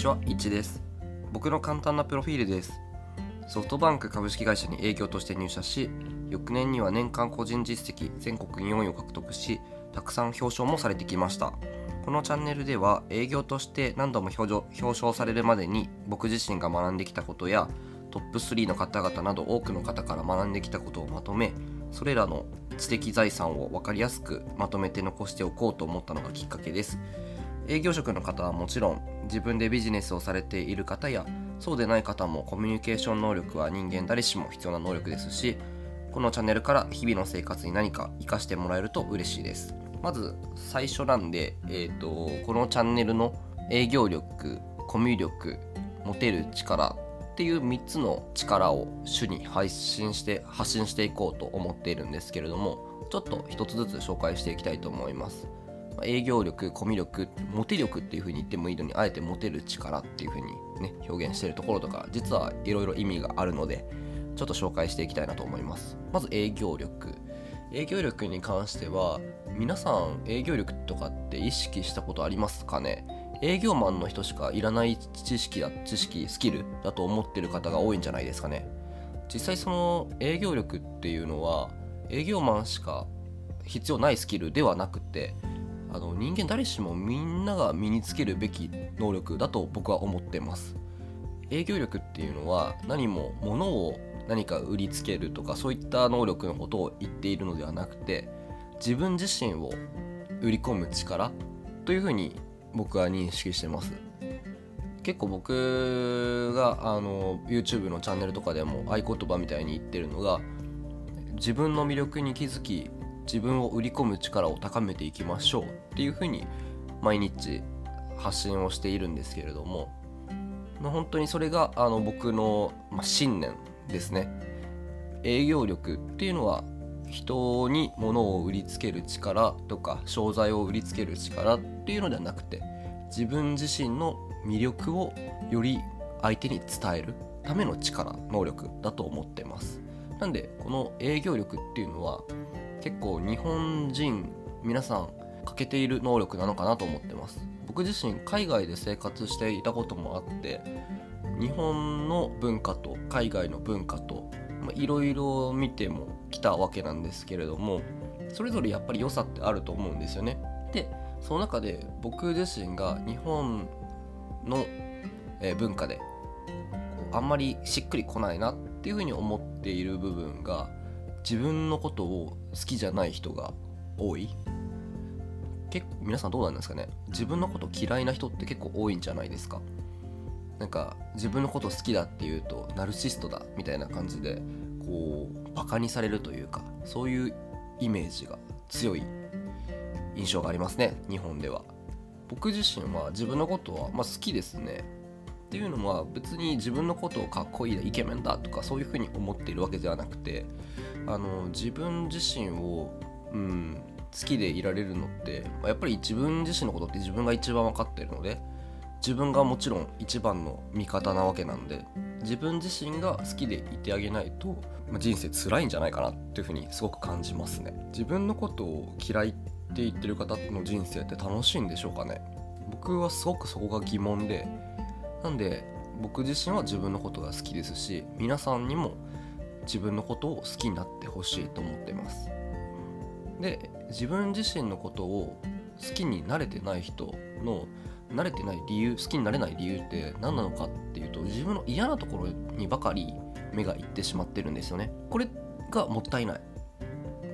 ちは、いちです。僕の簡単なプロフィールです。ソフトバンク株式会社に営業として入社し、翌年には年間個人実績全国4位を獲得し、たくさん表彰もされてきました。このチャンネルでは営業として何度も表彰表彰されるまでに僕自身が学んできたことやトップ3の方々など多くの方から学んできたことをまとめそれらの知的財産を分かりやすくまとめて残しておこうと思ったのがきっかけです営業職の方はもちろん自分でビジネスをされている方やそうでない方もコミュニケーション能力は人間誰しも必要な能力ですしこのチャンネルから日々の生活に何か活かしてもらえると嬉しいです。まず最初なんで、えーと、このチャンネルの営業力コミュ力モテる力っていう3つの力を主に配信して発信していこうと思っているんですけれどもちょっと一つずつ紹介していきたいと思います。営業力、コミュ力、モテ力っていう風に言ってもいいのにあえてモテる力っていう風にね表現してるところとか実はいろいろ意味があるのでちょっと紹介していきたいなと思います。まず営業力。営業力に関しては皆さん営業力とかって意識したことありますかね？営業マンの人しかいらない知識だ知識スキルだと思ってる方が多いんじゃないですかね？実際その営業力っていうのは営業マンしか必要ないスキルではなくてあの人間誰しもみんなが身につけるべき能力だと僕は思ってます。営業力っていうのは何も物を何か売りつけるとかそういった能力のことを言っているのではなくて自分自身を売り込む力というふうに僕は認識してます。結構僕があの YouTube のチャンネルとかでも合言葉みたいに言ってるのが自分の魅力に気づき自分を売り込む力を高めていきましょうっていうふうに毎日発信をしているんですけれども本当にそれがあの僕の、ま、信念ですね。営業力っていうのは人に物を売りつける力とか商材を売りつける力っていうのではなくて自分自身の魅力をより相手に伝えるための力能力だと思ってます。なんでこの営業力っていうのは結構日本人皆さん欠けている能力なのかなと思ってます。僕自身海外で生活していたこともあって日本の文化と海外の文化といろいろ見てもきたわけなんですけれどもそれぞれやっぱり良さってあると思うんですよね。でその中で僕自身が日本の文化であんまりしっくりこないなっていうふうに思っている部分が自分のことを好きじゃない人が多い？結構皆さんどうなんですかね？自分のこと嫌いな人って結構多いんじゃないですか？なんか自分のこと好きだっていうとナルシストだみたいな感じでこうバカにされるというかそういうイメージが強い印象がありますね日本では。僕自身は自分のことは、まあ、好きですね。っていうのは別に自分のことをかっこいいだイケメンだとかそういうふうに思っているわけではなくてあの自分自身を、うん、好きでいられるのってやっぱり自分自身のことって自分が一番分かってるので自分がもちろん一番の味方なわけなんで自分自身が好きでいてあげないと、まあ、人生辛いんじゃないかなっていうふうにすごく感じますね。自分のことを嫌いって言ってる方の人生って楽しいんでしょうかね。僕はすごくそこが疑問でなんで僕自身は自分のことが好きですし皆さんにも自分のことを好きになってほしいと思ってます。で自分自身のことを好きになれてない人の慣れてない理由好きになれない理由って何なのかっていうと自分の嫌なところにばかり目がいってしまってるんですよね。これがもったいない。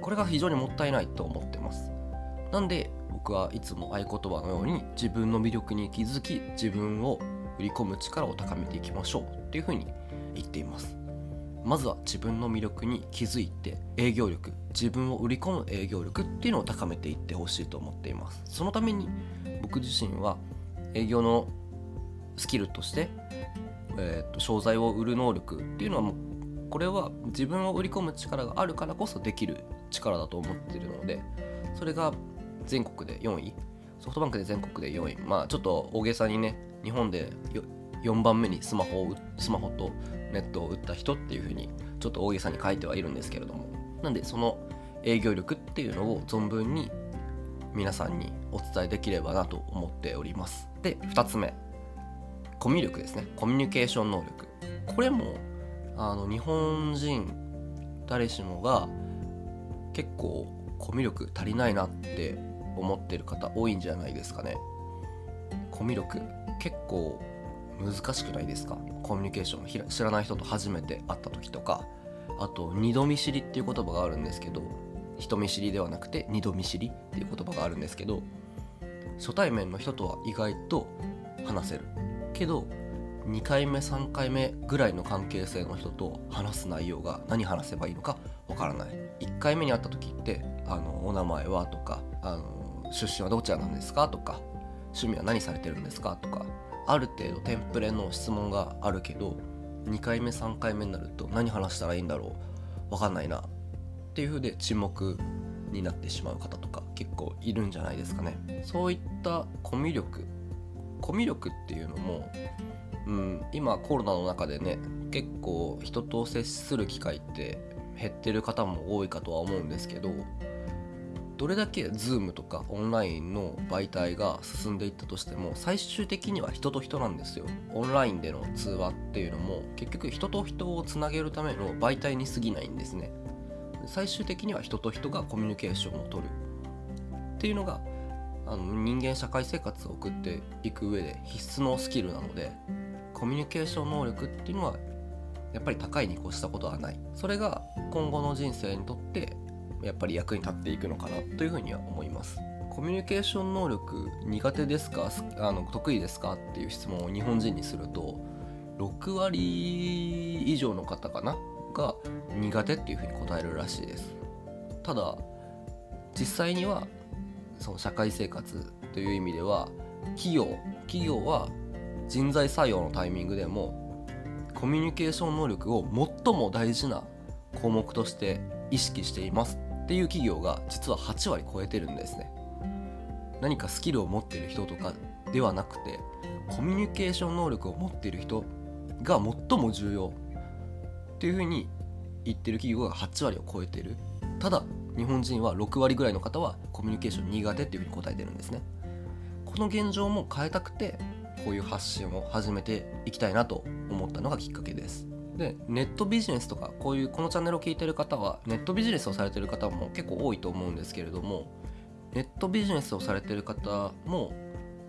これが非常にもったいないと思ってます。なんで僕はいつも合言葉のように自分の魅力に気づき自分を売り込む力を高めていきましょうっていうふうに言っています。まずは自分の魅力に気づいて営業力自分を売り込む営業力っていうのを高めていってほしいと思っています。そのために僕自身は営業のスキルとして、えーと、商材を売る能力っていうのはもうこれは自分を売り込む力があるからこそできる力だと思っているのでそれが全国で4位ソフトバンクで全国で4位。まあちょっと大げさにね日本で4番目にスマホをスマホとネットを売った人っていう風にちょっと大げさに書いてはいるんですけれどもなんでその営業力っていうのを存分に皆さんにお伝えできればなと思っております。で2つ目。コミュ力ですね。コミュニケーション能力。これもあの日本人誰しもが結構コミュ力足りないなって思ってる方多いんじゃないですかね。コミュ力結構難しくないですか？コミュニケーション知らない人と初めて会った時とかあと二度見知りっていう言葉があるんですけど人見知りではなくて二度見知りっていう言葉があるんですけど初対面の人とは意外と話せるけど2回目3回目ぐらいの関係性の人と話す内容が何話せばいいのかわからない1回目に会った時って「あのお名前は?」とかあの「出身はどちらなんですか?」とか「趣味は何されてるんですか?」とかある程度テンプレの質問があるけど2回目3回目になると何話したらいいんだろうわかんないなっていう風で沈黙になってしまう方とか結構いるんじゃないですかね。そういったコミュ力コミュ力っていうのも、うん、今コロナの中でね結構人と接する機会って減ってる方も多いかとは思うんですけどどれだけ Zoom とかオンラインの媒体が進んでいったとしても最終的には人と人なんですよ。オンラインでの通話っていうのも結局人と人をつなげるための媒体に過ぎないんですね。最終的には人と人がコミュニケーションをとる。っていうのがあの人間社会生活を送っていく上で必須のスキルなのでコミュニケーション能力っていうのはやっぱり高いに越したことはない。それが今後の人生にとってやっぱり役に立っていくのかなというふうには思います。コミュニケーション能力苦手ですか？あの得意ですかっていう質問を日本人にすると6割以上の方かなが苦手っていうふうに答えるらしいです。ただ実際にはその社会生活という意味では企業企業は人材採用のタイミングでもコミュニケーション能力を最も大事な項目として意識していますっていう企業が実は8割超えてるんですね。何かスキルを持ってる人とかではなくてコミュニケーション能力を持っている人が最も重要っていうふうに言ってる企業が8割を超えてる。ただ日本人は6割ぐらいの方はコミュニケーション苦手っていうふうに答えてるんですね。この現状も変えたくてこういう発信を始めていきたいなと思ったのがきっかけです。でネットビジネスとかこういうこのチャンネルを聞いてる方はネットビジネスをされてる方も結構多いと思うんですけれどもネットビジネスをされてる方も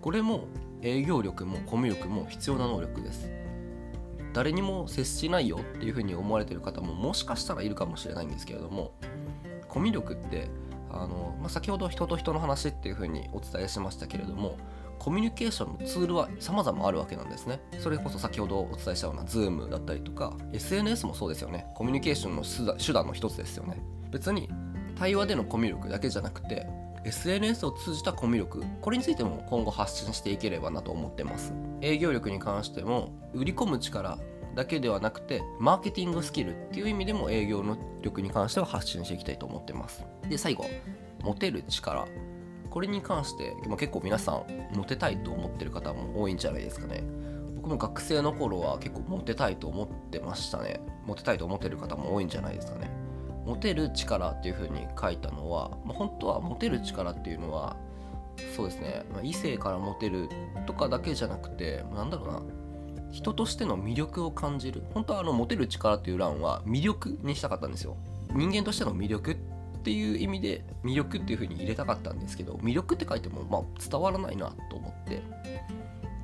これも営業力もコミュ力も必要な能力です。誰にも接しないよっていうふうに思われてる方ももしかしたらいるかもしれないんですけれどもコミュ力ってあの、まあ、先ほど人と人の話っていうふうにお伝えしましたけれどもコミュニケーションのツールは様々あるわけなんですね。それこそ先ほどお伝えしたような Zoom だったりとか SNS もそうですよね。コミュニケーションの手段の一つですよね。別に対話でのコミュ力だけじゃなくて SNS を通じたコミュ力これについても今後発信していければなと思ってます営業力に関しても売り込む力だけではなくてマーケティングスキルっていう意味でも営業の力に関しては発信していきたいと思ってますで最後モテる力これに関して結構皆さんモテたいと思ってる方も多いんじゃないですかね。僕も学生の頃は結構モテたいと思ってましたね。モテたいと思ってる方も多いんじゃないですかね。モテる力っていう風に書いたのは、まあ、本当はモテる力っていうのはそうですね、まあ、異性からモテるとかだけじゃなくてなんだろうな。人としての魅力を感じる。本当はあのモテる力っていう欄は魅力にしたかったんですよ。人間としての魅力っていう意味で魅力っていう風に入れたかったんですけど魅力って書いてもまあ伝わらないなと思って。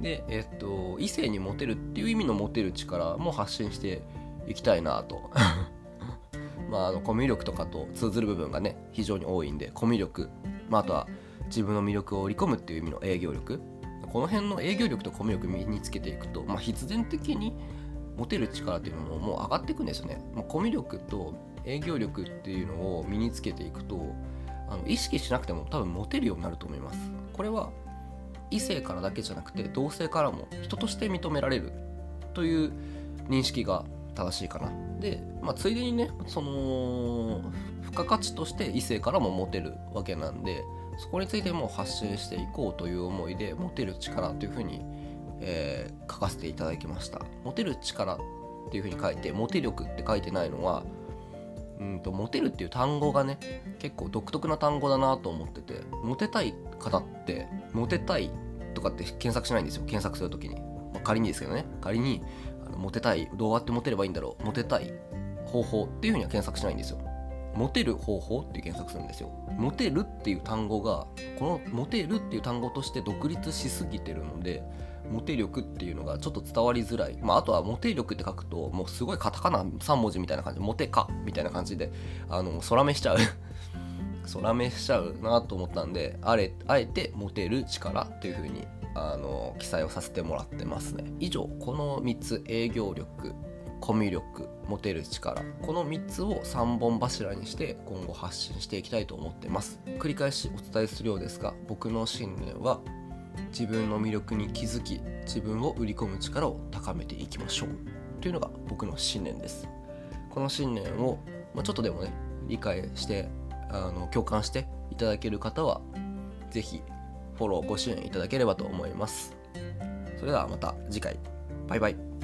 でえっと異性にモテるっていう意味のモテる力も発信していきたいなと。まああのコミュ力とかと通ずる部分がね非常に多いんでコミュ力、まあ、あとは自分の魅力を売り込むっていう意味の営業力。この辺の営業力とコミュ力身につけていくと、まあ、必然的に持てる力っていうのももう上がっていくんですよね。まあ、コミュ力と営業力っていうのを身につけていくとあの意識しなくても多分持てるようになると思います。これは異性からだけじゃなくて同性からも人として認められるという認識が正しいかな。で、まあ、ついでにねその付加価値として異性からも持てるわけなんでそこについても発信していこうという思いで持てる力というふうに、えー、書かせていただきました。持てる力っていうふうに書いてモテ力って書いてないのはうんとモテるっていう単語がね結構独特な単語だなと思っててモテたい方ってモテたいとかって検索しないんですよ。検索する時に、まあ、仮にですけどね。仮にあのモテたいどうやってモテればいいんだろう。モテたい方法っていうふうには検索しないんですよ。モテる方法っていう検索するんですよ。モテるっていう単語がこのモテるっていう単語として独立しすぎてるのでモテ力っていうのがちょっと伝わりづらい、まあ、あとはモテ力って書くともうすごいカタカナ3文字みたいな感じ。モテかみたいな感じであの空目しちゃう。空目しちゃうなと思ったんであれあえてモテる力っていう風にあの記載をさせてもらってますね。以上この3つ営業力コミュ力モテる力。この3つを3本柱にして今後発信していきたいと思ってます。繰り返しお伝えするようですが僕の信念は自分の魅力に気づき自分を売り込む力を高めていきましょうというのが僕の信念です。この信念を、まあ、ちょっとでもね理解してあの共感していただける方は是非フォローご支援いただければと思います。それではまた次回。バイバイ。